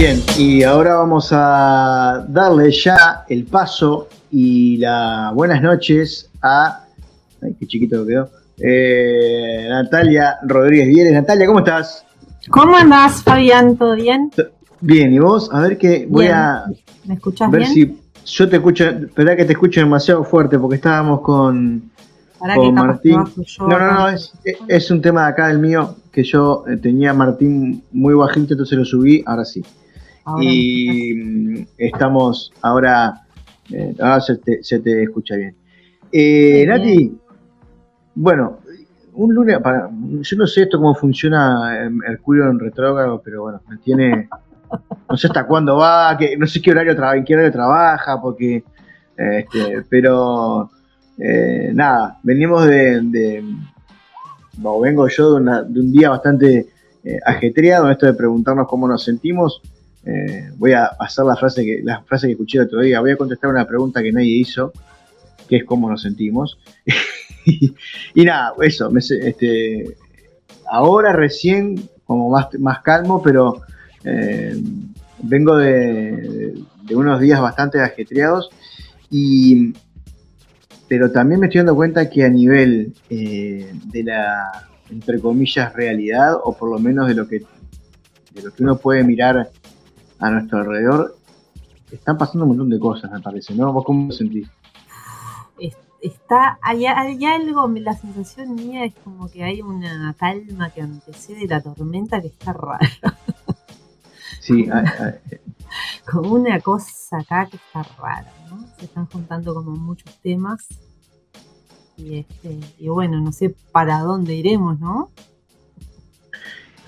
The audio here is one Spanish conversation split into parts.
Bien, y ahora vamos a darle ya el paso y las buenas noches a. Ay, qué chiquito que quedó. Eh, Natalia Rodríguez Vieres. Natalia, ¿cómo estás? ¿Cómo andás, Fabián? ¿Todo bien? Bien, ¿y vos? A ver que voy Bien. a ¿Me escuchas ver bien? si yo te escucho. Espera que te escucho demasiado fuerte porque estábamos con, Pará con Martín. yo No, no, no, es, es un tema de acá del mío que yo eh, tenía a Martín muy bajito, entonces lo subí, ahora sí. Ahora y mm, estamos ahora, eh, ahora se te, se te escucha bien. Eh, Nati, bueno, un lunes, para, yo no sé esto cómo funciona eh, Mercurio en retrógrado, pero bueno, me tiene, no sé hasta cuándo va, que, no sé qué horario, en qué horario trabaja, porque, eh, este, pero eh, nada, venimos de, de- o vengo yo de, una- de un día bastante eh, ajetreado en esto de preguntarnos cómo nos sentimos. Eh, voy a hacer la frase que la frase que escuché el otro día. Voy a contestar una pregunta que nadie hizo, que es cómo nos sentimos. y, nada, eso. este, ahora recién como más, más calmo, pero eh, vengo de, de unos días bastante ajetreados y pero también me estoy dando cuenta que a nivel eh, de la entre comillas realidad o por lo menos de lo que de lo que uno puede mirar a nuestro alrededor están pasando un montón de cosas me parece ¿no? ¿Vos cómo lo sentís? Es- Está, hay, hay algo, la sensación mía es como que hay una calma que antecede la tormenta que está rara. Sí, a- a- Como una cosa acá que está rara, ¿no? Se están juntando como muchos temas. Y, este, y bueno, no sé para dónde iremos, ¿no?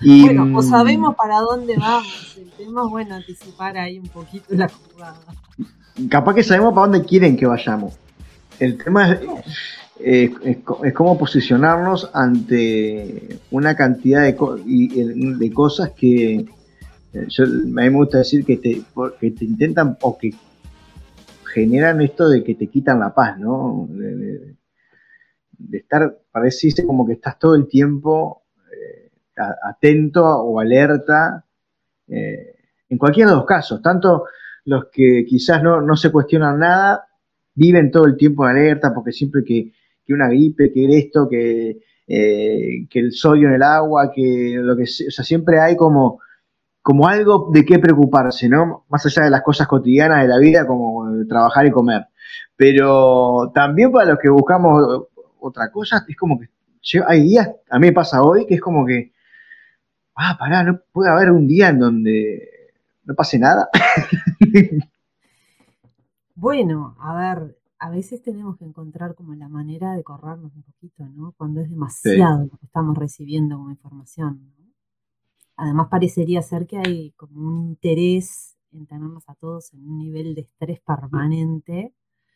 Y, Bueno, o mm, sabemos para dónde vamos. El tema es, bueno, anticipar ahí un poquito la jugada. capaz que sabemos para dónde quieren que vayamos. El tema es, eh, es, cómo posicionarnos ante una cantidad de, co- y- y- de cosas que eh, yo, a mí me gusta decir que te, que te intentan o que generan esto de que te quitan la paz, ¿no? De, de- de estar, pareciste como que estás todo el tiempo eh, atento o alerta, eh, en cualquiera de los casos, tanto los que quizás no, no se cuestionan nada, viven todo el tiempo en alerta porque siempre que, que una gripe, que esto, que, eh, que el sodio en el agua, que lo que sea, o sea, siempre hay como, como algo de qué preocuparse, ¿no? Más allá de las cosas cotidianas de la vida, como trabajar y comer. Pero también para los que buscamos otra cosa, es como que hay días, a mí me pasa hoy, que es como que, ah, pará, no puede haber un día en donde no pase nada. Bueno, a ver, a veces tenemos que encontrar como la manera de corrernos un poquito, ¿no? Cuando es demasiado lo que estamos recibiendo como información, ¿no? Además parecería ser que hay como un interés en tenernos a todos en un nivel de estrés permanente,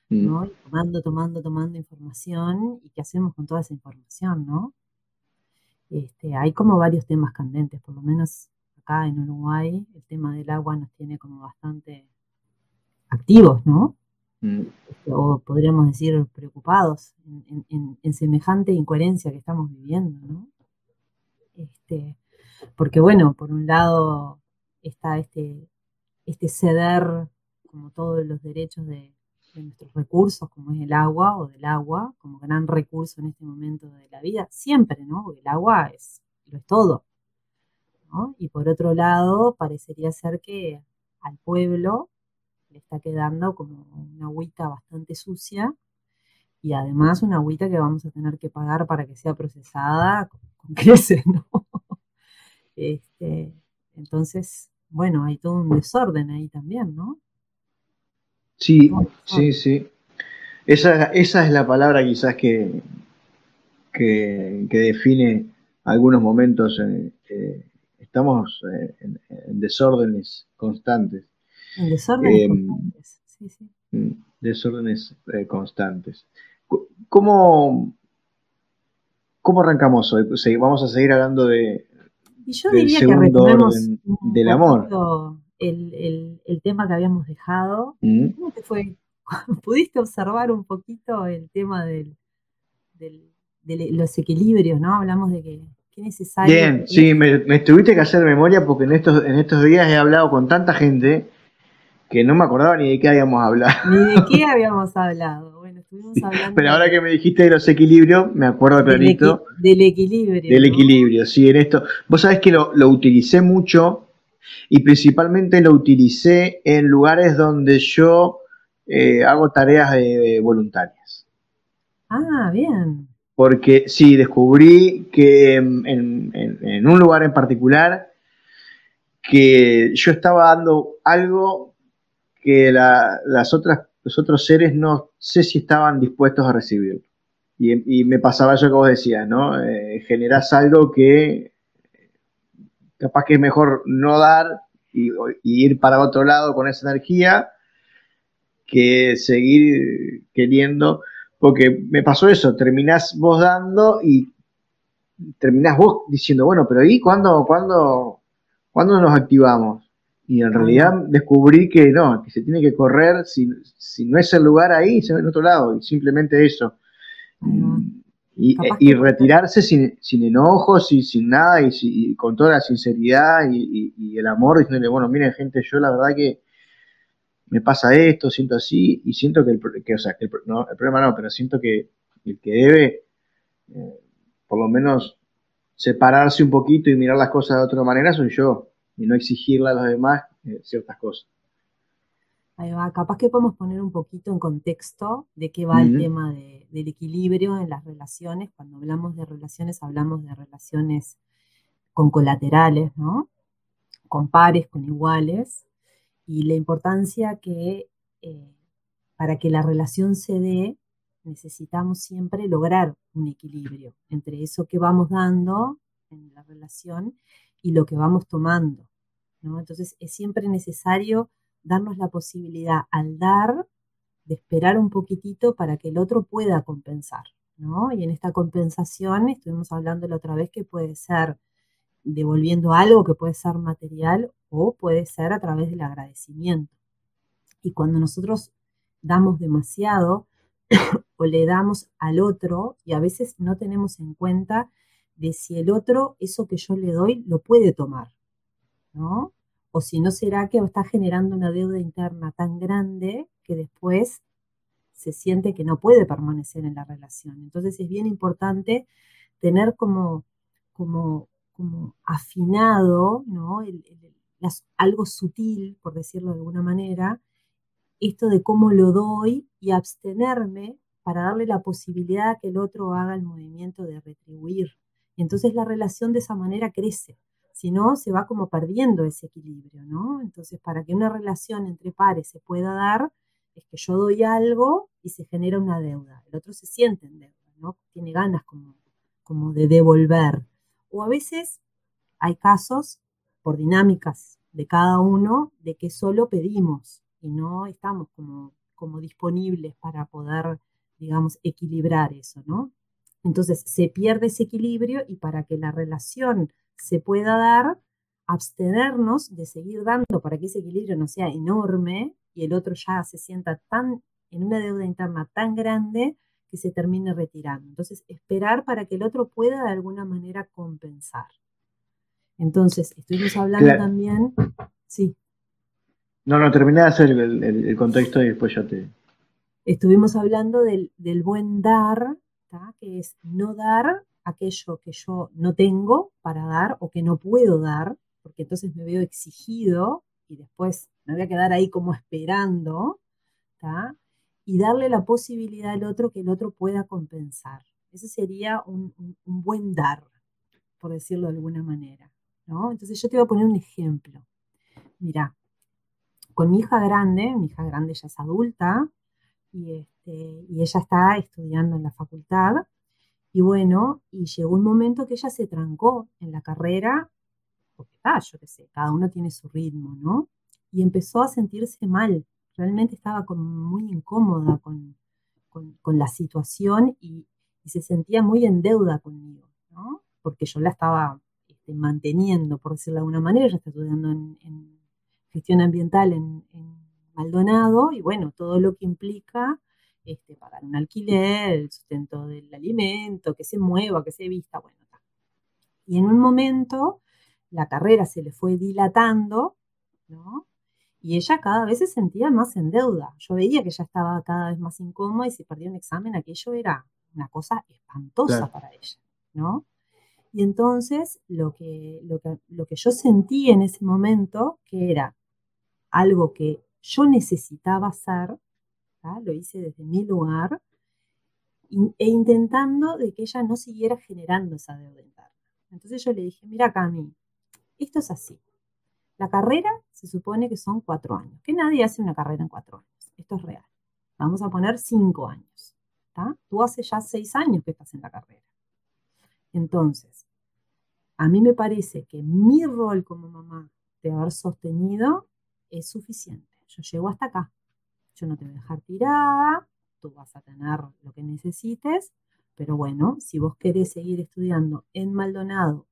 ¿no? Y tomando, tomando, tomando información y qué hacemos con toda esa información, ¿no? Este, hay como varios temas candentes, por lo menos acá en Uruguay el tema del agua nos tiene como bastante activos, ¿no? Mm. o podríamos decir preocupados en, en- en- en semejante incoherencia que estamos viviendo, ¿no? Este, porque bueno, por un lado está este, este ceder como todos los derechos de, de nuestros recursos, como es el agua o del agua, como gran recurso en este momento de la vida, siempre, ¿no? Porque el agua es, lo es todo, ¿no? Y por otro lado, parecería ser que al pueblo le está quedando como una agüita bastante sucia y además una agüita que vamos a tener que pagar para que sea procesada con, creces, ¿no? Este, entonces, bueno, hay todo un desorden ahí también, ¿no? Sí, sí, sí. Esa, esa es la palabra quizás que, que, que define algunos momentos. eh, eh, estamos eh, en, en desórdenes constantes. En desorden Eh, constantes. Sí, sí. Mm, Desórdenes eh, constantes. ¿Cómo, ¿Cómo arrancamos hoy? Pues, vamos a seguir hablando de... Y yo del diría que segundo retomemos orden un del amor. El, el- el tema que habíamos dejado. Mm, ¿Cómo te fue? ¿Pudiste observar un poquito el tema del, del- de los equilibrios, ¿no? Hablamos de que, necesario. Bien, sí, me, me, tuviste que hacer memoria porque en estos, en estos días he hablado con tanta gente que no me acordaba ni de qué habíamos hablado. Ni de qué habíamos hablado. Bueno, estuvimos hablando. Pero ahora que me dijiste de los equilibrios, me acuerdo clarito. Del, equilibrio. Del equilibrio, sí, en esto. Vos sabés que lo, lo utilicé mucho y principalmente lo utilicé en lugares donde yo eh, hago tareas voluntarias. Ah, bien. Porque sí, descubrí que en, un lugar en particular que yo estaba dando algo que las otras, los otros seres no sé si estaban dispuestos a recibir. Y, me pasaba eso que vos decías, ¿no? Eh, generás algo que capaz que es mejor no dar y, ir para otro lado con esa energía que seguir queriendo, porque me pasó eso, terminás vos dando y terminás vos diciendo, bueno, pero ¿y cuándo, cuándo, cuándo nos activamos? Y en realidad descubrí que no, que se tiene que correr, si, si no es el lugar ahí, se en otro lado, y simplemente eso. Y, retirarse sin, sin, enojos y sin nada y, con toda la sinceridad y, el amor, diciéndole, bueno, miren gente, yo la verdad que me pasa esto, siento así y siento que el, que, o sea, el, no, el problema no, pero siento que el que debe, eh, por lo menos, separarse un poquito y mirar las cosas de otra manera soy yo y no exigirle a los demás eh, ciertas cosas. Ahí va, capaz que podemos poner un poquito en contexto de qué va el tema del equilibrio en las relaciones. Cuando hablamos de relaciones, hablamos de relaciones con colaterales, ¿no? Con pares, con iguales. Y la importancia que eh, para que la relación se dé, necesitamos siempre lograr un equilibrio entre eso que vamos dando en la relación y lo que vamos tomando. ¿no? Entonces es siempre necesario darnos la posibilidad al dar de esperar un poquitito para que el otro pueda compensar, ¿no? Y en esta compensación estuvimos hablando la otra vez que puede ser devolviendo algo que puede ser material o puede ser a través del agradecimiento. Y cuando nosotros damos demasiado o le damos al otro y a veces no tenemos en cuenta de si el otro eso que yo le doy lo puede tomar, ¿no? O si no será que está generando una deuda interna tan grande que después se siente que no puede permanecer en la relación. Entonces es bien importante tener como, como, como afinado, ¿no? algo sutil, por decirlo de alguna manera, esto de cómo lo doy y abstenerme para darle la posibilidad a que el otro haga el movimiento de retribuir. Y entonces la relación de esa manera crece si no, se va como perdiendo ese equilibrio, ¿no? Entonces, para que una relación entre pares se pueda dar, es que yo doy algo y se genera una deuda. El otro se siente en deuda, ¿no? Tiene ganas como, como de devolver. O a veces hay casos, por dinámicas de cada uno, de que solo pedimos y no estamos como, como disponibles para poder, digamos, equilibrar eso, ¿no? Entonces se pierde ese equilibrio y para que la relación se pueda dar, abstenernos de seguir dando para que ese equilibrio no sea enorme y el otro ya se sienta tan en una deuda interna tan grande que se termine retirando. Entonces, esperar para que el otro pueda de alguna manera compensar. Entonces, estuvimos hablando también, sí. No, no, terminé de hacer el, contexto y después ya te... Estuvimos hablando del, del buen dar, que es no dar aquello que yo no tengo para dar o que no puedo dar, porque entonces me veo exigido y después me voy a quedar ahí como esperando, y darle la posibilidad al otro que el otro pueda compensar. Ese sería un, buen dar, por decirlo de alguna manera. ¿no? Entonces yo te voy a poner un ejemplo. Mira, con mi hija grande, mi hija grande ya es adulta y, este, y ella está estudiando en la facultad y bueno, y llegó un momento que ella se trancó en la carrera, porque ah, yo qué sé, cada uno tiene su ritmo, ¿no? Y empezó a sentirse mal, realmente estaba muy incómoda con, la situación y, se sentía muy en deuda conmigo, ¿no? Porque yo la estaba este, manteniendo, por decirlo de alguna manera, ella está estudiando en, gestión ambiental en, en Maldonado y bueno, todo lo que implica este, pagar un alquiler, el sustento del alimento, que se mueva, que se vista, bueno. Y en un momento la carrera se le fue dilatando, ¿no? Y ella cada vez se sentía más en deuda. Yo veía que ella estaba cada vez más incómoda y si perdía un examen, aquello era una cosa espantosa para ella, ¿no? Y entonces lo que, lo, que, lo que yo sentí en ese momento, que era algo que yo necesitaba hacer, lo hice desde mi lugar, e intentando de que ella no siguiera generando esa deuda interna. Entonces yo le dije, mira Cami, esto es así. La carrera se supone que son cuatro años, que nadie hace una carrera en cuatro años. Esto es real. Vamos a poner cinco años. Tú hace ya seis años que estás en la carrera. Entonces, a mí me parece que mi rol como mamá de haber sostenido es suficiente. Yo llego hasta acá. Yo no te voy a dejar tirada, tú vas a tener lo que necesites, pero bueno, si vos querés seguir estudiando en Maldonado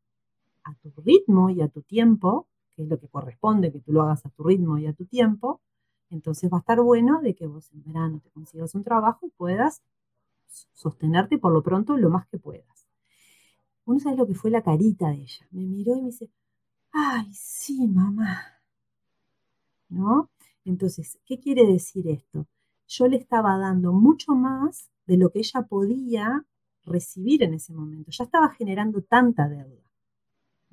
a tu ritmo y a tu tiempo, que es lo que corresponde que tú lo hagas a tu ritmo y a tu tiempo, entonces va a estar bueno de que vos en verano te consigas un trabajo y puedas sostenerte por lo pronto lo más que puedas. Uno sabe lo que fue la carita de ella. Me miró y me dice, ay, sí, mamá. ¿No? Entonces, ¿qué quiere decir esto? Yo le estaba dando mucho más de lo que ella podía recibir en ese momento. Ya estaba generando tanta deuda.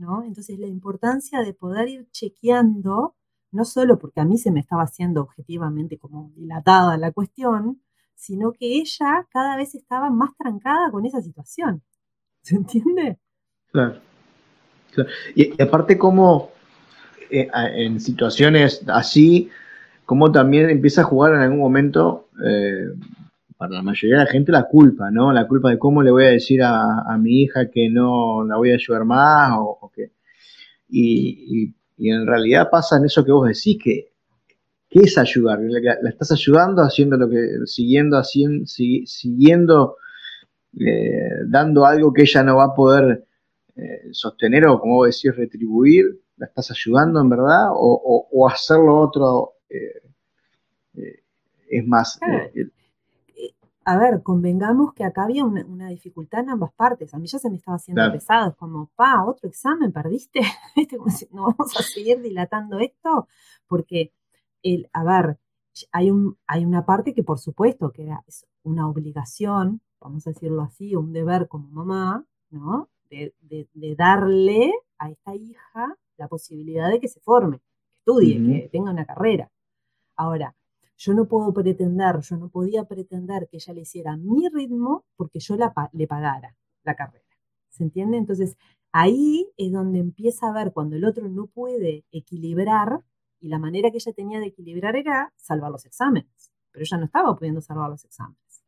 ¿no? Entonces, la importancia de poder ir chequeando, no solo porque a mí se me estaba haciendo objetivamente como dilatada la cuestión, sino que ella cada vez estaba más trancada con esa situación. ¿Se entiende? Claro. Y, aparte, como eh, en situaciones así, como también empieza a jugar en algún momento, eh, para la mayoría de la gente, la culpa, ¿no? La culpa de cómo le voy a decir a, mi hija que no la voy a ayudar más o, que... Y, en realidad pasa en eso que vos decís, que ¿Qué es ayudar? La, estás ayudando haciendo lo que, siguiendo, haciendo, siguiendo, eh, dando algo que ella no va a poder eh, sostener o, como vos decís, retribuir. ¿La estás ayudando en verdad? ¿O, hacerlo otro es más? a ver, convengamos que acá había una, dificultad en ambas partes. A mí ya se me estaba haciendo pesado. Es como, pa, otro examen, perdiste. no vamos a seguir dilatando esto porque el, a ver, hay, un, hay una parte que por supuesto que es una obligación, vamos a decirlo así, un deber como mamá, ¿no? De, darle a esta hija la posibilidad de que se forme, que estudie, que tenga una carrera. Ahora, yo no puedo pretender, yo no podía pretender que ella le hiciera mi ritmo porque yo la, le pagara la carrera. ¿Se entiende? Entonces, ahí es donde empieza a ver cuando el otro no puede equilibrar y la manera que ella tenía de equilibrar era salvar los exámenes, pero ella no estaba pudiendo salvar los exámenes,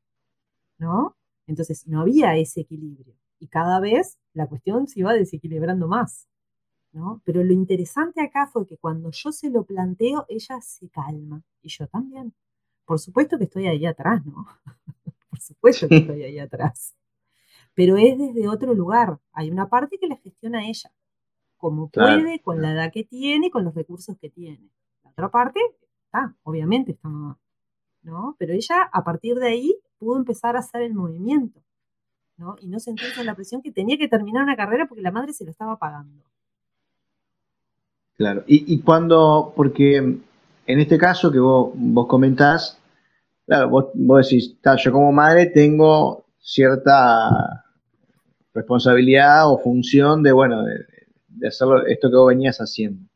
¿no? Entonces no había ese equilibrio y cada vez la cuestión se iba desequilibrando más, ¿no? Pero lo interesante acá fue que cuando yo se lo planteo, ella se calma y yo también. Por supuesto que estoy ahí atrás, ¿no? Por supuesto que estoy ahí atrás. Pero es desde otro lugar. Hay una parte que la gestiona ella como puede, con la edad que tiene, con los recursos que tiene. La otra parte está, obviamente está ¿no? Pero ella a partir de ahí pudo empezar a hacer el movimiento, ¿no? Y no sentirse la presión que tenía que terminar una carrera porque la madre se lo estaba pagando. Claro, y, cuando, porque en este caso que vos, vos comentás, claro, vos, vos decís, yo como madre tengo cierta responsabilidad o función de, bueno, de, de hacerlo, esto que vos venías haciendo.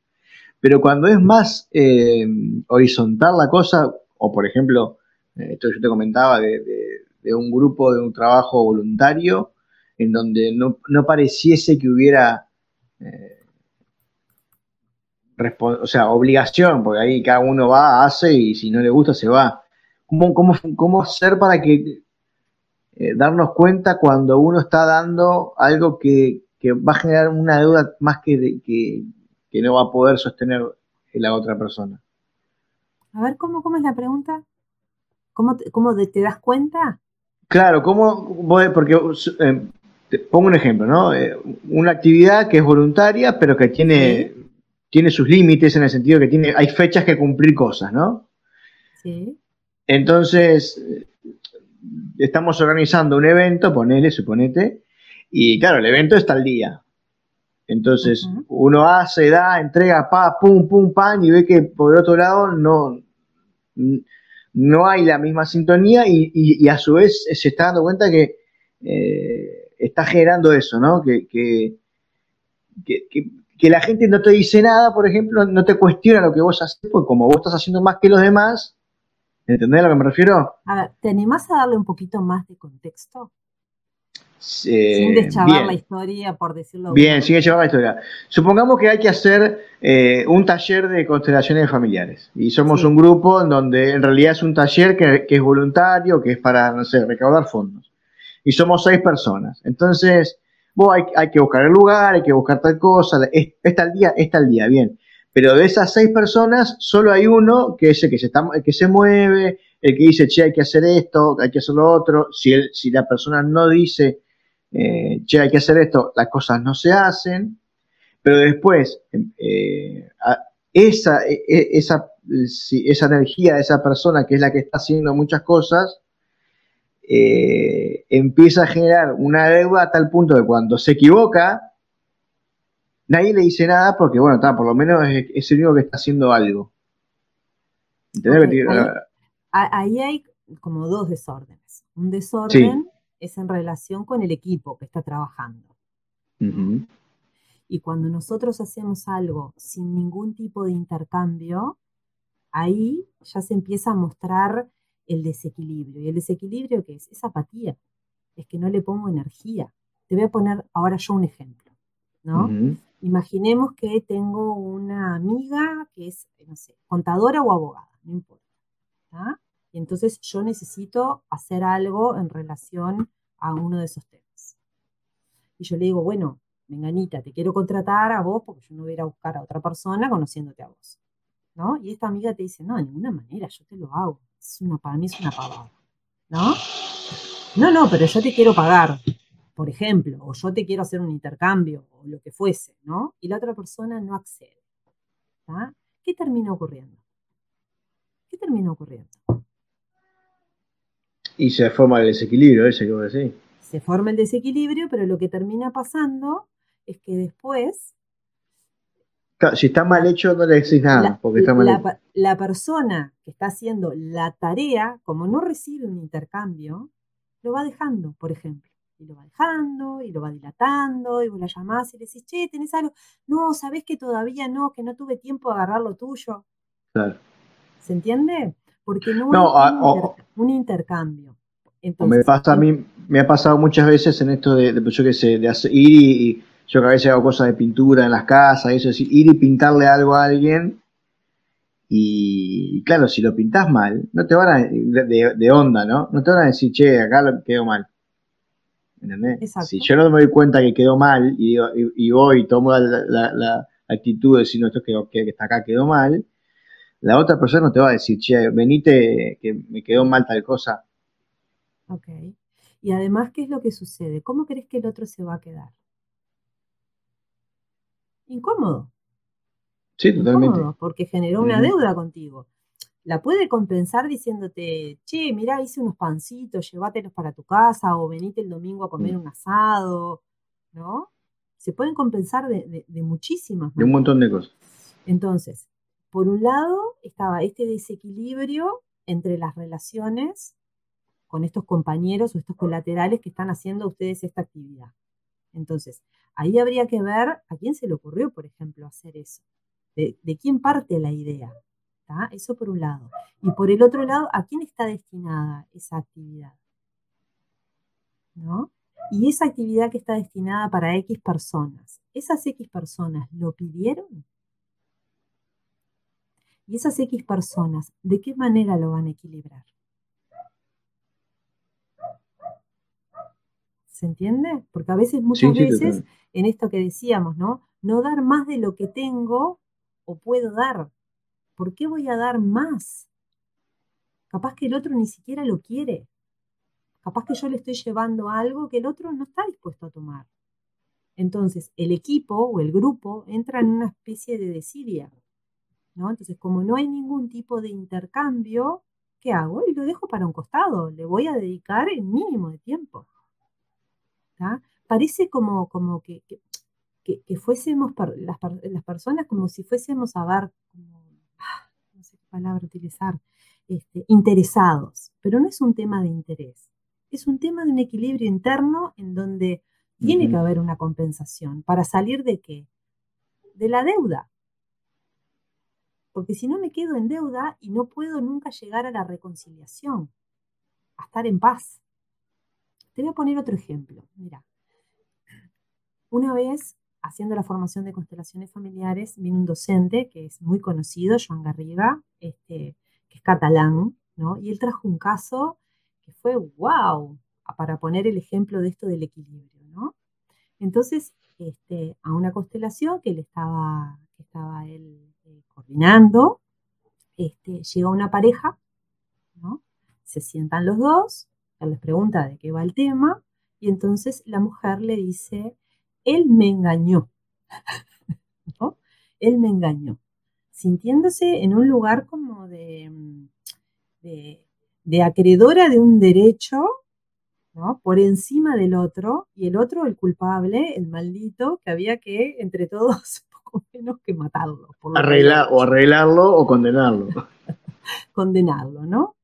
Pero cuando es más eh, horizontal la cosa, o por ejemplo, eh, esto yo te comentaba de, un grupo, de un trabajo voluntario, en donde no, pareciese que hubiera, eh, o sea, obligación, porque ahí cada uno va, hace y si no le gusta se va. ¿Cómo, cómo, cómo hacer para que darnos cuenta cuando uno está dando algo que, que va a generar una deuda más que, que, no va a poder sostener la otra persona. A ver, ¿cómo, cómo es la pregunta? ¿Cómo, cómo te, das cuenta? Claro, ¿cómo? Porque eh, te pongo un ejemplo, ¿no? Eh, una actividad que es voluntaria, pero que tiene, tiene sus límites en el sentido que tiene, hay fechas que cumplir cosas, ¿no? Sí. Entonces, estamos organizando un evento, ponele, suponete, y claro, el evento está al día. Entonces, uno hace, da, entrega, pa, pum, pum, pan, y ve que por el otro lado no, no hay la misma sintonía y, a su vez se está dando cuenta que eh, está generando eso, ¿no? Que, que, la gente no te dice nada, por ejemplo, no te cuestiona lo que vos haces, porque como vos estás haciendo más que los demás, ¿entendés a lo que me refiero? A ver, ¿te animás a darle un poquito más de contexto? sin deschavar la historia, por decirlo Bien, sin deschavar la historia. Supongamos que hay que hacer eh, un taller de constelaciones familiares. Y somos un grupo en donde en realidad es un taller que, es voluntario, que es para, no sé, recaudar fondos. Y somos seis personas. Entonces, vos hay, que buscar el lugar, hay que buscar tal cosa. Está el día, está el día, bien. Pero de esas seis personas, solo hay uno que es el que se, mueve, el que dice, che, hay que hacer esto, hay que hacer lo otro. Si, la persona no dice, eh, che, hay que hacer esto, las cosas no se hacen, pero después eh, e, e, esa energía de esa persona que es la que está haciendo muchas cosas, eh, empieza a generar una deuda a tal punto que cuando se equivoca, nadie le dice nada porque, bueno, está, por lo menos es, el único que está haciendo algo. ahí, hay como dos desórdenes. Un desorden es en relación con el equipo que está trabajando. Y cuando nosotros hacemos algo sin ningún tipo de intercambio, ahí ya se empieza a mostrar el desequilibrio. ¿Y el desequilibrio qué es? Es apatía. Es que no le pongo energía. Te voy a poner ahora yo un ejemplo, ¿no? Imaginemos que tengo una amiga que es, no sé, contadora o abogada, no importa. Y entonces yo necesito hacer algo en relación a uno de esos temas. Y yo le digo, bueno, menganita, te quiero contratar a vos porque yo no voy a ir a buscar a otra persona conociéndote a vos. ¿No? Y esta amiga te dice, no, de ninguna manera, yo te lo hago. Es una, para mí es una pavada. ¿No? No, no, pero yo te quiero pagar, por ejemplo, o yo te quiero hacer un intercambio, o lo que fuese, ¿no? Y la otra persona no accede. ¿Qué termina ocurriendo? ¿Qué termina ocurriendo? Y se forma el desequilibrio ese que vos decís. Se forma el desequilibrio, pero lo que termina pasando es que después... si está mal hecho, no le decís nada, la, porque está mal la, la persona que está haciendo la tarea, como no recibe un intercambio, lo va dejando, por ejemplo. Y lo va dejando, y lo va dilatando, y vos la llamás y le decís, che, ¿tenés algo? No, ¿sabés que todavía no, que no tuve tiempo de agarrar lo tuyo? Claro. ¿Se entiende? porque no, hay un, intercambio. me pasa a mí, me ha pasado muchas veces en esto de, yo qué sé, de hacer, ir y, yo que a veces hago cosas de pintura en las casas, eso, es ir y pintarle algo a alguien, y, claro, si lo pintas mal, no te van a, de, onda, ¿no? No te van a decir, che, acá lo quedó mal. ¿Entendés? Si yo no me doy cuenta que quedó mal y, y, voy y tomo la, actitud de decir, no, esto que, que está acá quedó mal, la otra persona no te va a decir, che, venite que me quedó mal tal cosa. Ok. Y además, ¿qué es lo que sucede? ¿Cómo crees que el otro se va a quedar? Incómodo. Sí, totalmente. porque generó una deuda contigo. La puede compensar diciéndote, che, mirá, hice unos pancitos, llévatelos para tu casa o venite el domingo a comer mm. un asado, ¿no? Se pueden compensar de, de muchísimas. De un montón de cosas. Entonces, por un lado estaba este desequilibrio entre las relaciones con estos compañeros o estos colaterales que están haciendo ustedes esta actividad. Entonces, ahí habría que ver a quién se le ocurrió, por ejemplo, hacer eso. De, quién parte la idea. Eso por un lado. Y por el otro lado, ¿a quién está destinada esa actividad? ¿No? Y esa actividad que está destinada para X personas, ¿esas X personas lo pidieron? Y esas X personas, ¿de qué manera lo van a equilibrar? ¿Se entiende? Porque a veces, muchas veces, en esto que decíamos, ¿no? No dar más de lo que tengo o puedo dar. ¿Por qué voy a dar más? Capaz que el otro ni siquiera lo quiere. Capaz que yo le estoy llevando algo que el otro no está dispuesto a tomar. Entonces, el equipo o el grupo entra en una especie de desidia. Entonces, como no hay ningún tipo de intercambio, ¿qué hago? Y lo dejo para un costado, le voy a dedicar el mínimo de tiempo. Parece como, como que, que, fuésemos las, personas como si fuésemos a ver, ah, no sé qué palabra utilizar, este, interesados, pero no es un tema de interés, es un tema de un equilibrio interno en donde tiene que haber una compensación para salir de qué? De la deuda. Porque si no me quedo en deuda y no puedo nunca llegar a la reconciliación, a estar en paz. Te voy a poner otro ejemplo. Mira, una vez haciendo la formación de constelaciones familiares, vino un docente que es muy conocido, Joan Garriga, este, que es catalán, ¿no? Y él trajo un caso que fue wow, para poner el ejemplo de esto del equilibrio, ¿no? Entonces, este, a una constelación que él estaba, estaba él eh, coordinando, este, llega una pareja, ¿no? Se sientan los dos, él les pregunta de qué va el tema, y entonces la mujer le dice, él me engañó. ¿no? Él me engañó, sintiéndose en un lugar como de, de, acreedora de un derecho ¿no? por encima del otro, y el otro, el culpable, el maldito, que había que, entre todos, poco menos que matarlo. O arreglarlo o condenarlo. condenarlo, ¿no?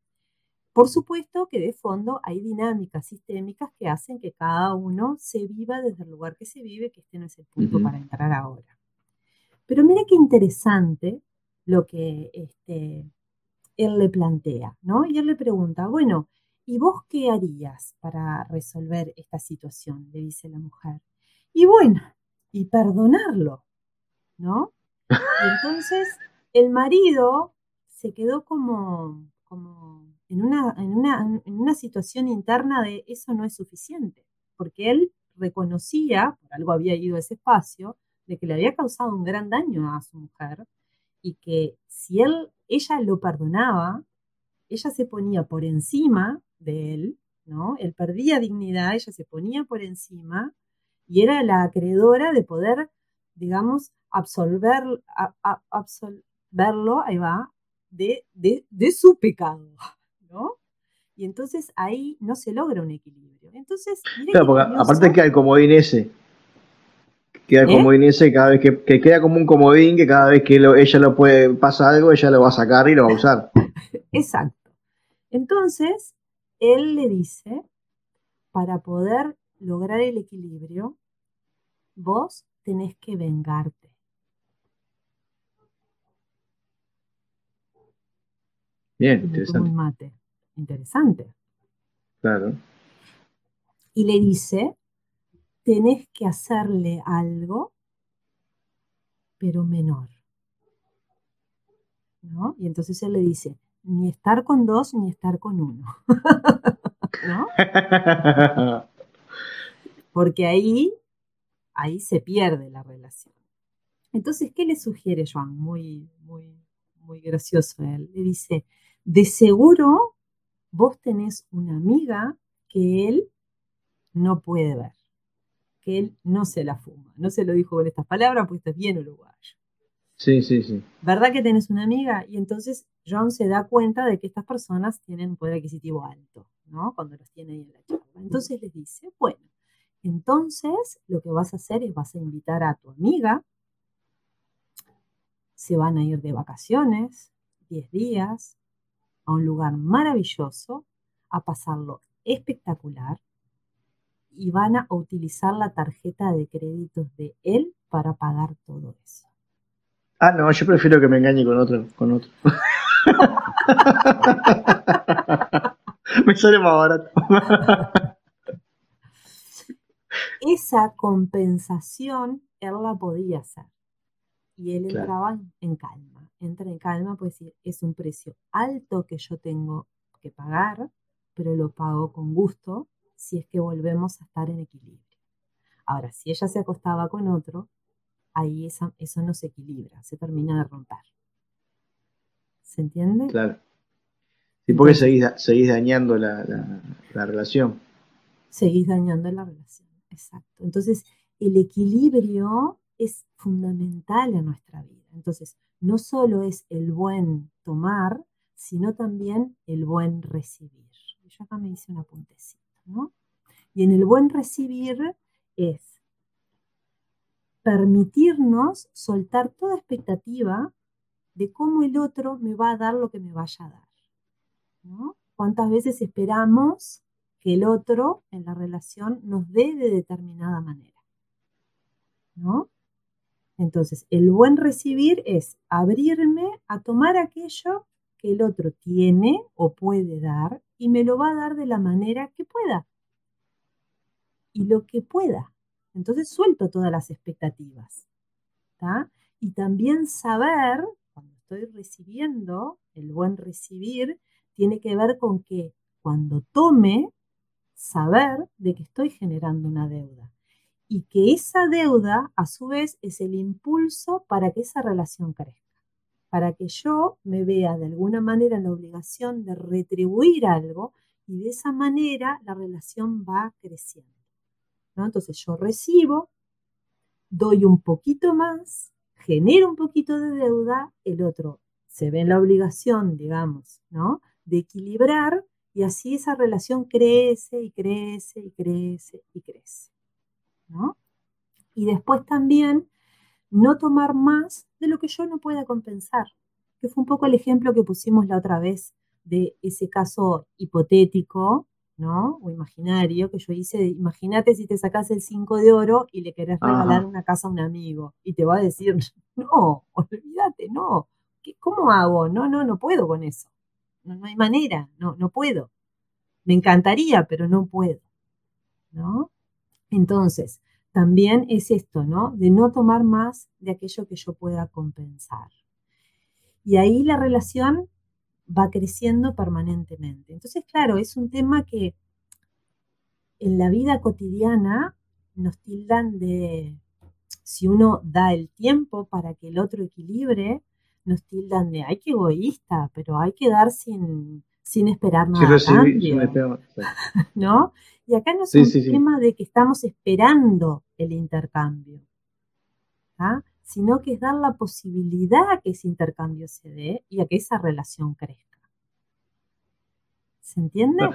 Por supuesto que de fondo hay dinámicas sistémicas que hacen que cada uno se viva desde el lugar que se vive, que este no es el punto para entrar ahora. Pero mira qué interesante lo que este, él le plantea, ¿no? Y él le pregunta, bueno, ¿y vos qué harías para resolver esta situación? Le dice la mujer. Y bueno, y perdonarlo, ¿no? Y entonces el marido se quedó como, como en una, en una, situación interna de eso no es suficiente, porque él reconocía, por algo había ido a ese espacio, de que le había causado un gran daño a su mujer y que si él, ella lo perdonaba, ella se ponía por encima de él, ¿no? Él perdía dignidad, ella se ponía por encima y era la acreedora de poder, digamos, absolver, absolverlo, ahí va, de, de su pecado. Y entonces ahí no se logra un equilibrio. Entonces, claro, porque aparte queda el comodín ese. Queda el ¿Eh? comodín ese cada vez que, queda como un comodín que cada vez que ella lo puede pasar algo, ella lo va a sacar y lo va a usar. Exacto. Entonces, él le dice, para poder lograr el equilibrio, vos tenés que vengarte. Bien, interesante. mate interesante. Claro. Y le dice, tenés que hacerle algo, pero menor. ¿No? Y entonces él le dice, ni estar con dos ni estar con uno. ¿No? Porque ahí, ahí se pierde la relación. Entonces, ¿qué le sugiere Joan? Muy, muy, muy gracioso él. Le dice, de seguro vos tenés una amiga que él no puede ver, que él no se la fuma. No se lo dijo con estas palabras, pues es bien uruguayo. Sí, sí, sí. ¿Verdad que tenés una amiga? Y entonces John se da cuenta de que estas personas tienen un poder adquisitivo alto, ¿no? Cuando los tiene ahí en la charla. Entonces les dice, bueno, entonces lo que vas a hacer es vas a invitar a tu amiga, se van a ir de vacaciones, 10 días, a un lugar maravilloso, a pasarlo espectacular y van a utilizar la tarjeta de créditos de él para pagar todo eso. Ah, no, yo prefiero que me engañe con otro, con otro. me sale más barato. Esa compensación él la podía hacer y él entraba en calma entra en calma, pues es un precio alto que yo tengo que pagar, pero lo pago con gusto si es que volvemos a estar en equilibrio. Ahora, si ella se acostaba con otro, ahí eso no se equilibra, se termina de romper. ¿Se entiende? Claro. ¿Y por qué seguís, dañando la, la relación? Seguís dañando la relación, exacto. Entonces, el equilibrio es fundamental en nuestra vida. Entonces, no solo es el buen tomar, sino también el buen recibir. Yo acá me hice un apuntecito, ¿no? Y en el buen recibir es permitirnos soltar toda expectativa de cómo el otro me va a dar lo que me vaya a dar. ¿Cuántas veces esperamos que el otro en la relación nos dé de determinada manera? ¿No? Entonces, el buen recibir es abrirme a tomar aquello que el otro tiene o puede dar y me lo va a dar de la manera que pueda. Y lo que pueda. Entonces suelto todas las expectativas. Y también saber, cuando estoy recibiendo, el buen recibir, tiene que ver con que cuando tome, saber de que estoy generando una deuda y que esa deuda a su vez es el impulso para que esa relación crezca, para que yo me vea de alguna manera en la obligación de retribuir algo y de esa manera la relación va creciendo. ¿no? Entonces yo recibo, doy un poquito más, genero un poquito de deuda, el otro se ve en la obligación, digamos, ¿no? de equilibrar y así esa relación crece y crece y crece y crece. ¿No? Y después también no tomar más de lo que yo no pueda compensar, que fue un poco el ejemplo que pusimos la otra vez de ese caso hipotético, ¿no? O imaginario que yo hice, imagínate si te sacas el 5 de oro y le querés regalar una casa a un amigo y te va a decir, no, olvídate, no, ¿cómo hago? No, no, no puedo con eso. No, no hay manera, no, no puedo. Me encantaría, pero no puedo. ¿No? Entonces, también es esto, ¿no? De no tomar más de aquello que yo pueda compensar. Y ahí la relación va creciendo permanentemente. Entonces, claro, es un tema que en la vida cotidiana nos tildan de, si uno da el tiempo para que el otro equilibre, nos tildan de, ay, qué egoísta, pero hay que dar sin, sin esperar nada. ¿No? Y acá no es un tema de que estamos esperando el intercambio, ¿ah? sino que es dar la posibilidad a que ese intercambio se dé y a que esa relación crezca. ¿Se entiende?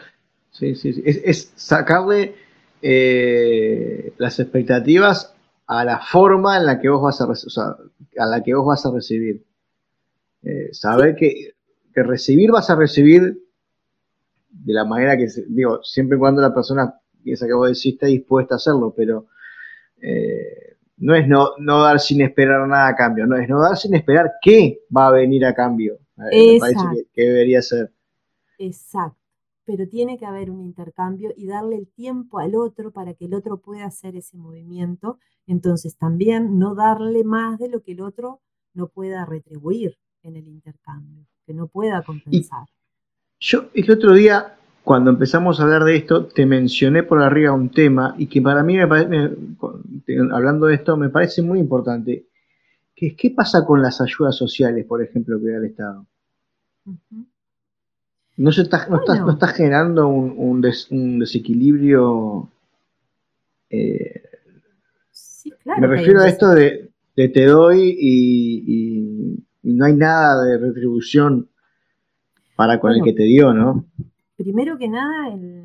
Sí, sí, sí. Es, sacarle eh, las expectativas a la forma en la que vos vas a, a la que vos vas a recibir. Eh, saber que, que, recibir vas a recibir de la manera que, digo, siempre y cuando la persona, esa que vos decís, esté dispuesta a hacerlo, pero eh, no es no, no, dar sin esperar nada a cambio, no es no dar sin esperar qué va a venir a cambio. Eh, me parece que, debería ser. Exacto, pero tiene que haber un intercambio y darle el tiempo al otro para que el otro pueda hacer ese movimiento. Entonces también no darle más de lo que el otro no pueda retribuir en el intercambio, que no pueda compensar. Yo el otro día, cuando empezamos a hablar de esto, te mencioné por arriba un tema y que para mí, me parece, hablando de esto, me parece muy importante, que es qué pasa con las ayudas sociales, por ejemplo, que da el Estado. ¿No, se está, no, está, generando un, desequilibrio? Eh, sí, claro me refiero a esto de, te doy y, y no hay nada de retribución para con el que te dio, ¿no? Primero que nada, el,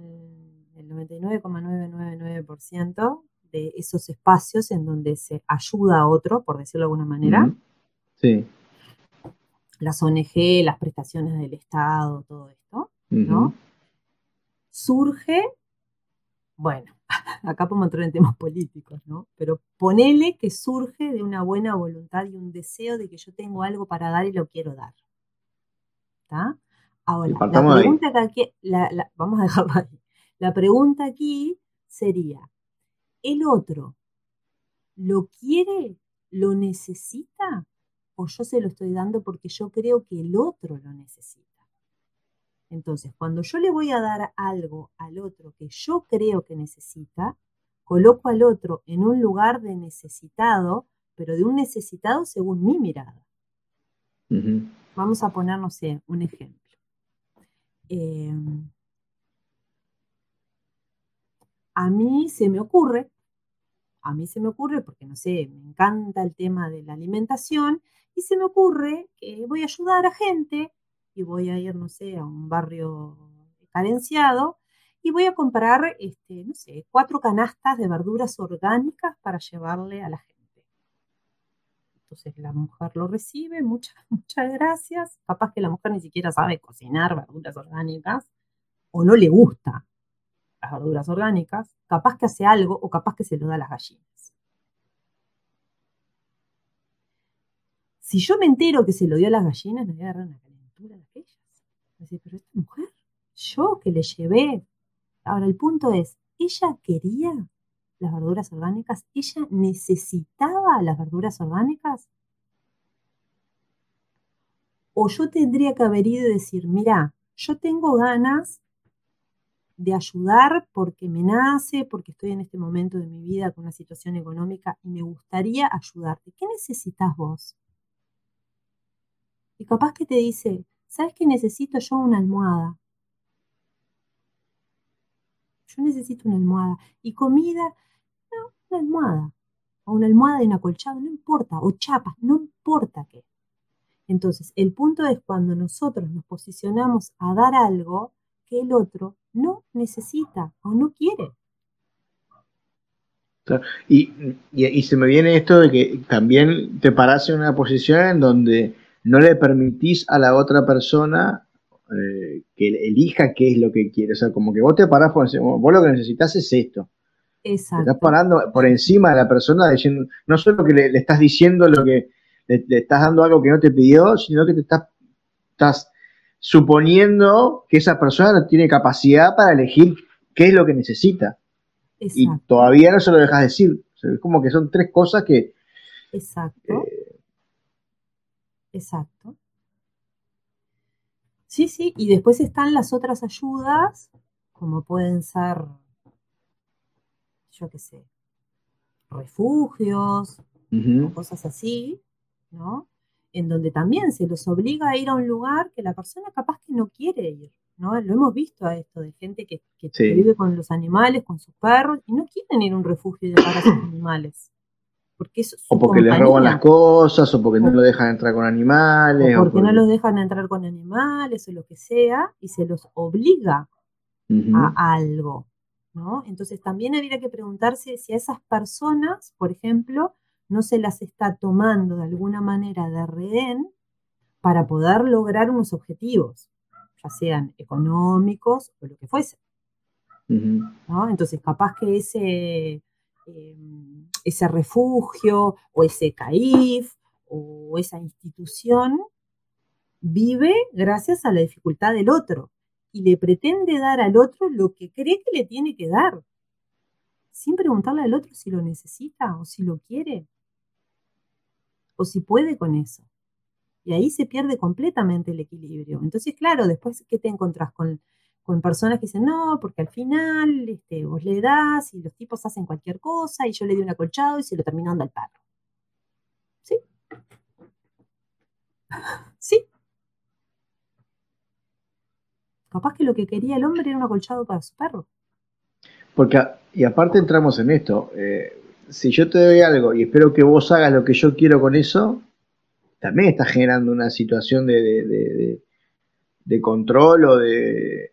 99,999% de esos espacios en donde se ayuda a otro, por decirlo de alguna manera. Sí. Las ONG, las prestaciones del Estado, todo esto, ¿no? Surge, bueno, acá podemos entrar en temas políticos, ¿no? Pero ponele que surge de una buena voluntad y un deseo de que yo tengo algo para dar y lo quiero dar. ¿Está? Ahora, la pregunta aquí, vamos a dejarlo ahí. La pregunta aquí sería, ¿el otro lo quiere, lo necesita? ¿O yo se lo estoy dando porque yo creo que el otro lo necesita? Entonces, cuando yo le voy a dar algo al otro que yo creo que necesita, coloco al otro en un lugar de necesitado, pero de un necesitado según mi mirada. Vamos a poner, no sé, un ejemplo. Em, a mí se me ocurre, a mí se me ocurre porque, no sé, me encanta el tema de la alimentación y se me ocurre que voy a ayudar a gente y voy a ir, no sé, a un barrio carenciado y voy a comprar, este, no sé, cuatro canastas de verduras orgánicas para llevarle a la gente. Entonces la mujer lo recibe, muchas, muchas gracias. Capaz que la mujer ni siquiera sabe cocinar verduras orgánicas o no le gusta las verduras orgánicas, capaz que hace algo o capaz que se lo da a las gallinas. Si yo me entero que se lo dio a las gallinas, me voy a agarrar una calentura de aquellas. Decir, pero esta mujer, yo que le llevé. Ahora, el punto es, ¿ella quería las verduras orgánicas? ¿Ella necesitaba las verduras orgánicas? O yo tendría que haber ido y decir, mira, yo tengo ganas de ayudar porque me nace, porque estoy en este momento de mi vida con una situación económica y me gustaría ayudarte. ¿Qué necesitas vos? Y capaz que te dice, ¿sabes que necesito yo una almohada? Yo necesito una almohada. Y comida, una almohada. O una almohada de un acolchado, no importa. O chapas, no importa qué. Entonces, el punto es cuando nosotros nos posicionamos a dar algo que el otro no necesita o no quiere. Y, y, se me viene esto de que también te paras en una posición en donde no le permitís a la otra persona eh, que elija qué es lo que quiere. O sea, como que vos te parás por vos lo que necesitas es esto. Exacto. Te estás parando por encima de la persona diciendo, no solo que le, estás diciendo lo que, le, estás dando algo que no te pidió, sino que te estás, estás suponiendo que esa persona no tiene capacidad para elegir qué es lo que necesita. Y todavía no se lo dejas decir. es como que son tres cosas que... Exacto. Eh, Exacto. Sí, sí, y después están las otras ayudas, como pueden ser, yo qué sé, refugios, cosas así, ¿no? en donde también se los obliga a ir a un lugar que la persona capaz que no quiere ir, ¿no? Lo hemos visto a esto, de gente que, vive con los animales, con sus perros, y no quieren ir a un refugio y dejar a sus animales. Porque o porque les roban las cosas, o porque no lo dejan entrar con animales. O porque, no los dejan entrar con animales, o lo que sea, y se los obliga a algo, ¿no? Entonces también habría que preguntarse si a esas personas, por ejemplo, no se las está tomando de alguna manera de rehén para poder lograr unos objetivos, ya sean económicos o lo que fuese. Entonces, capaz que ese, em, ese refugio o ese CAIF o esa institución vive gracias a la dificultad del otro y le pretende dar al otro lo que cree que le tiene que dar, sin preguntarle al otro si lo necesita o si lo quiere o si puede con eso. Y ahí se pierde completamente el equilibrio. Entonces, claro, después, ¿qué te encontrás con, personas que dicen, no, porque al final este, vos le das y los tipos hacen cualquier cosa y yo le di un acolchado y se lo terminó dando al perro? ¿Sí? sí. Capaz que lo que quería el hombre era un acolchado para su perro. Porque, y aparte entramos en esto, eh, si yo te doy algo y espero que vos hagas lo que yo quiero con eso, también estás generando una situación de, control o de...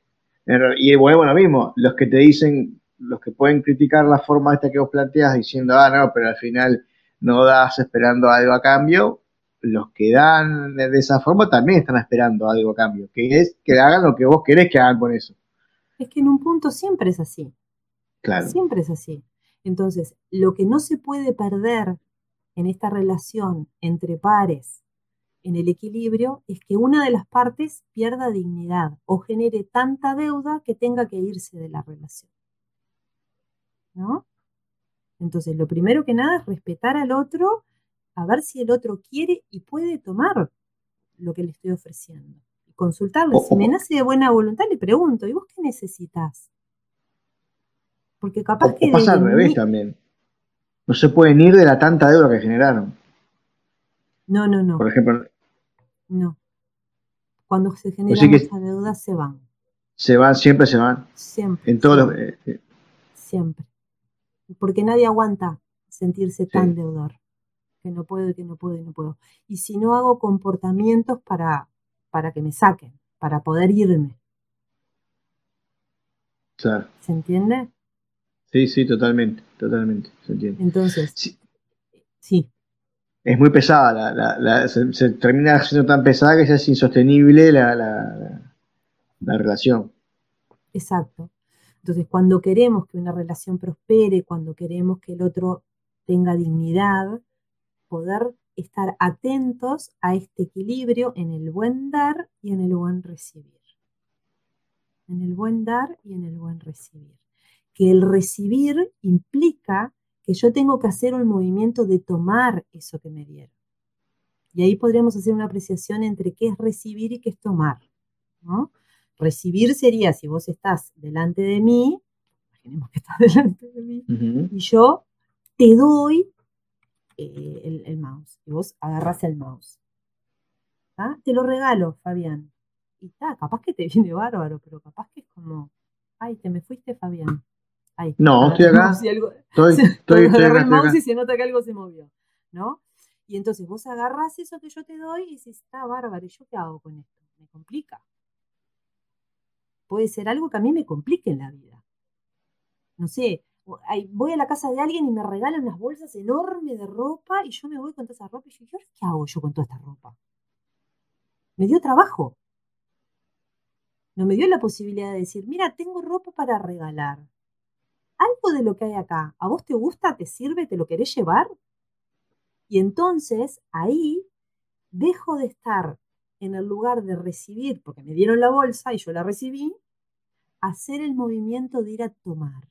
Y bueno, lo mismo, los que te dicen, los que pueden criticar la forma esta que vos planteas diciendo, ah, no, pero al final no das esperando algo a cambio, los que dan de esa forma también están esperando algo a cambio, que es que hagan lo que vos querés que hagan con eso. Es que en un punto siempre es así. Claro. Siempre es así. Entonces, lo que no se puede perder en esta relación entre pares, en el equilibrio, es que una de las partes pierda dignidad o genere tanta deuda que tenga que irse de la relación. ¿No? Entonces, lo primero que nada es respetar al otro, a ver si el otro quiere y puede tomar lo que le estoy ofreciendo. Y consultarle. Si me nace de buena voluntad, le pregunto, ¿y vos qué necesitas? Porque capaz que. pasa al revés también. No se pueden ir de la tanta deuda que generaron. No, no, no. Por ejemplo. No. Cuando se genera mucha deuda, se van. Se van, siempre se van. Siempre. En todos los. Eh, eh. Siempre. Porque nadie aguanta sentirse tan deudor. Que no puedo, que no puedo, y no puedo. Y si no hago comportamientos para, para que me saquen, para poder irme. ¿Se entiende? Sí, sí, totalmente, totalmente, se entiende. Entonces, sí. sí. es muy pesada, se, termina siendo tan pesada que es insostenible la, relación. Exacto. Entonces, cuando queremos que una relación prospere, cuando queremos que el otro tenga dignidad, poder estar atentos a este equilibrio en el buen dar y en el buen recibir. En el buen dar y en el buen recibir. Que el recibir implica que yo tengo que hacer un movimiento de tomar eso que me dieron. Y ahí podríamos hacer una apreciación entre qué es recibir y qué es tomar. Recibir sería si vos estás delante de mí, imaginemos que estás delante de mí, y yo te doy eh, el, mouse, y vos agarras el mouse. Te lo regalo, Fabián. Y está, capaz que te viene bárbaro, pero capaz que es como, ay, te me fuiste, Fabián no, estoy acá. estoy, estoy, el mouse y se nota que algo se movió, ¿no? Y entonces vos agarras eso que yo te doy y dices, está bárbaro, ¿y yo qué hago con esto? Me complica. Puede ser algo que a mí me complique en la vida. No sé, voy a la casa de alguien y me regalan unas bolsas enormes de ropa y yo me voy con toda esa ropa y yo, ¿qué hago yo con toda esta ropa? Me dio trabajo. No me dio la posibilidad de decir, mira, tengo ropa para regalar algo de lo que hay acá, ¿a vos te gusta, te sirve, te lo querés llevar? Y entonces ahí dejo de estar en el lugar de recibir, porque me dieron la bolsa y yo la recibí, hacer el movimiento de ir a tomar.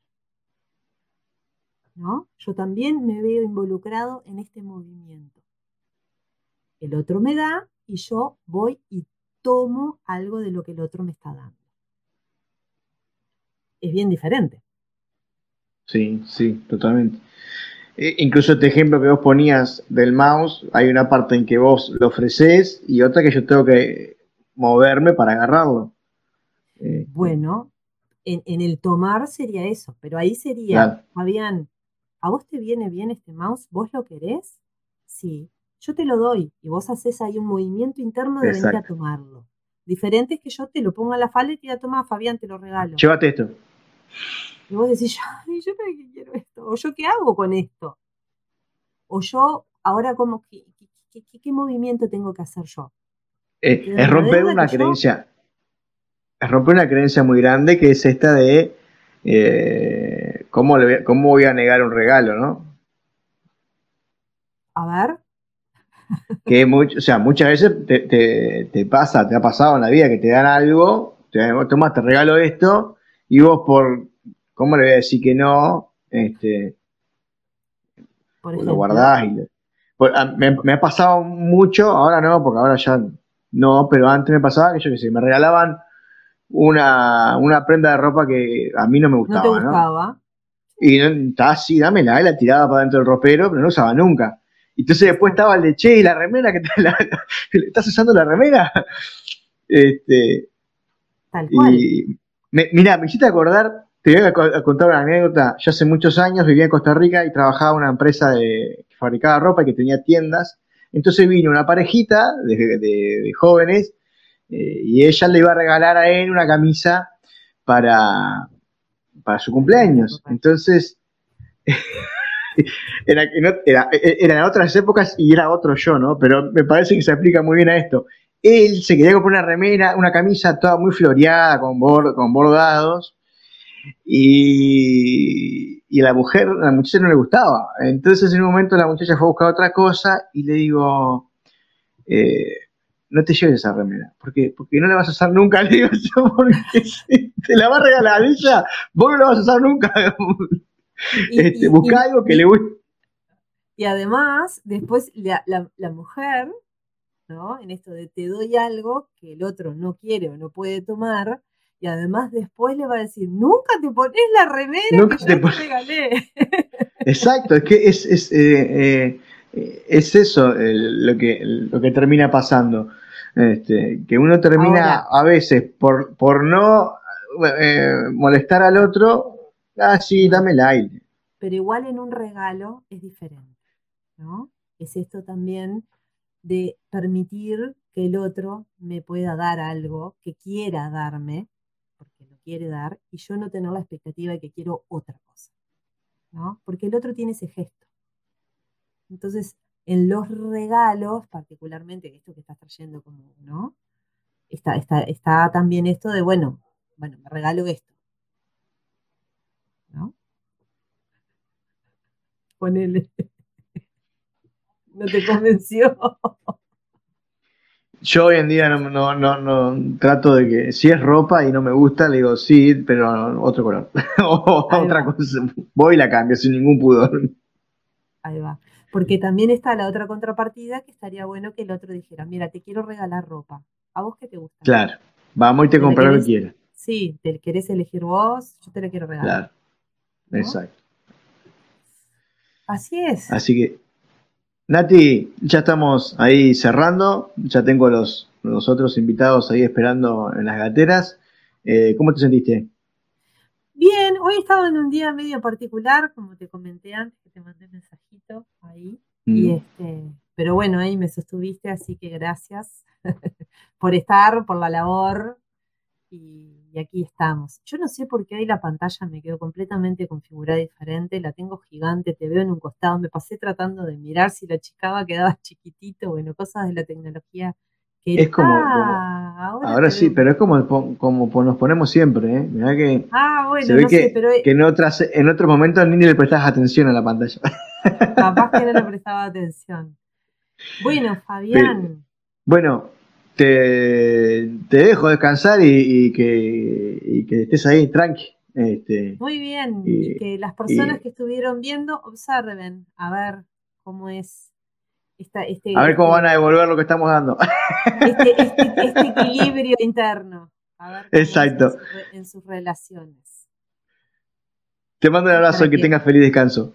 ¿No? Yo también me veo involucrado en este movimiento. El otro me da y yo voy y tomo algo de lo que el otro me está dando. Es bien diferente. Sí, sí, totalmente. E, incluso este ejemplo que vos ponías del mouse, hay una parte en que vos lo ofreces y otra que yo tengo que moverme para agarrarlo. Este. Bueno, en, el tomar sería eso, pero ahí sería, Fabián, ¿a vos te viene bien este mouse? ¿Vos lo querés? Sí, yo te lo doy y vos haces ahí un movimiento interno de venir a tomarlo. Diferente es que yo te lo ponga a la falda y te diga, toma, Fabián, te lo regalo. Llévate esto. Y vos decís, ¿yo para qué quiero esto? ¿O yo qué hago con esto? ¿O yo ahora como, ¿qué, qué, movimiento tengo que hacer yo? Eh, es romper una creencia. Es romper una creencia muy grande que es esta de eh, ¿cómo, cómo voy a negar un regalo, ¿no? A ver. Que mucho, o sea, muchas veces te, te, pasa, te ha pasado en la vida que te dan algo, te, tomas, te regalo esto, y vos por ¿Cómo le voy a decir que no? Este, lo guardás y me, ha pasado mucho, ahora no, porque ahora ya no, pero antes me pasaba que yo qué sé, me regalaban una, prenda de ropa que a mí no me gustaba. No te gustaba. Y estaba así, dámela, y la tiraba para dentro del ropero, pero no usaba nunca. Entonces después estaba el de che y la remera, que te la, ¿estás usando la remera? Este, Tal cual. Y mira, me hiciste acordar te voy a contar una anécdota. Yo hace muchos años vivía en Costa Rica y trabajaba en una empresa de, que fabricaba ropa y que tenía tiendas. Entonces vino una parejita de, jóvenes eh, y ella le iba a regalar a él una camisa para, para su cumpleaños. Entonces, era, era, eran otras épocas y era otro yo, ¿no? Pero me parece que se aplica muy bien a esto. Él se quería comprar una remera, una camisa toda muy floreada, con, con bordados, y, y la mujer, la muchacha no le gustaba. Entonces en un momento la muchacha fue a buscar otra cosa y le digo, eh, no te lleves esa remera, porque, porque no la vas a usar nunca, le digo yo, porque si te la va a regalar ella, vos no la vas a usar nunca. este, busca algo que le guste. Y además, después la, la, la, mujer, ¿no? En esto de te doy algo que el otro no quiere o no puede tomar, y además después le va a decir, nunca te pones la remera que yo te, regalé. Exacto, es que es, es, eh, eh, es eso lo, que, lo que termina pasando. Este, que uno termina a veces por, por no eh, molestar al otro, ah, sí, dame el aire. Pero igual en un regalo es diferente, ¿no? Es esto también de permitir que el otro me pueda dar algo, que quiera darme, quiere dar y yo no tener la expectativa de que quiero otra cosa, ¿no? Porque el otro tiene ese gesto. Entonces, en los regalos, particularmente esto que estás trayendo como, ¿no? Está, está, está también esto de, bueno, bueno, me regalo esto. ¿No? Ponele. No te convenció. Yo hoy en día no, no, no, no, trato de que si es ropa y no me gusta, le digo sí, pero otro color. o Ahí otra va. cosa. Voy y la cambio sin ningún pudor. Ahí va. Porque también está la otra contrapartida que estaría bueno que el otro dijera, mira, te quiero regalar ropa. ¿A vos qué te gusta? Claro. Vamos y te ¿Te la compras lo que quieras. Sí, te querés elegir vos, yo te la quiero regalar. Claro. ¿no? Exacto. Así es. Así que, Nati, ya estamos ahí cerrando. Ya tengo los, los otros invitados ahí esperando en las gateras. Eh, ¿Cómo te sentiste? Bien, hoy estaba en un día medio particular, como te comenté antes, que te mandé un mensajito ahí. Y Mm, este, pero bueno, ahí me sostuviste, así que gracias por estar, por la labor. Y, y aquí estamos. Yo no sé por qué hoy la pantalla me quedó completamente configurada diferente, la tengo gigante, te veo en un costado, me pasé tratando de mirar si la achicaba, quedaba chiquitito, bueno, cosas de la tecnología. Es como- Ah, ahora, sí, pero es como, como nos ponemos siempre, ¿eh? Mirá que Ah, bueno, se ve no que, sé, pero que en, otras, en otros momentos ni le prestas atención a la pantalla. capaz que no le prestaba atención. Bueno, Fabián, Bueno, te, te dejo descansar y, y que, y que estés ahí tranqui. Este, muy bien. y- que las personas que estuvieron viendo observen a ver cómo es esta, este, a ver cómo este- van a devolver lo que estamos dando. este, este- este equilibrio interno. A ver Exacto. En, su re- en sus relaciones. Te mando un abrazo y que- tengas feliz descanso.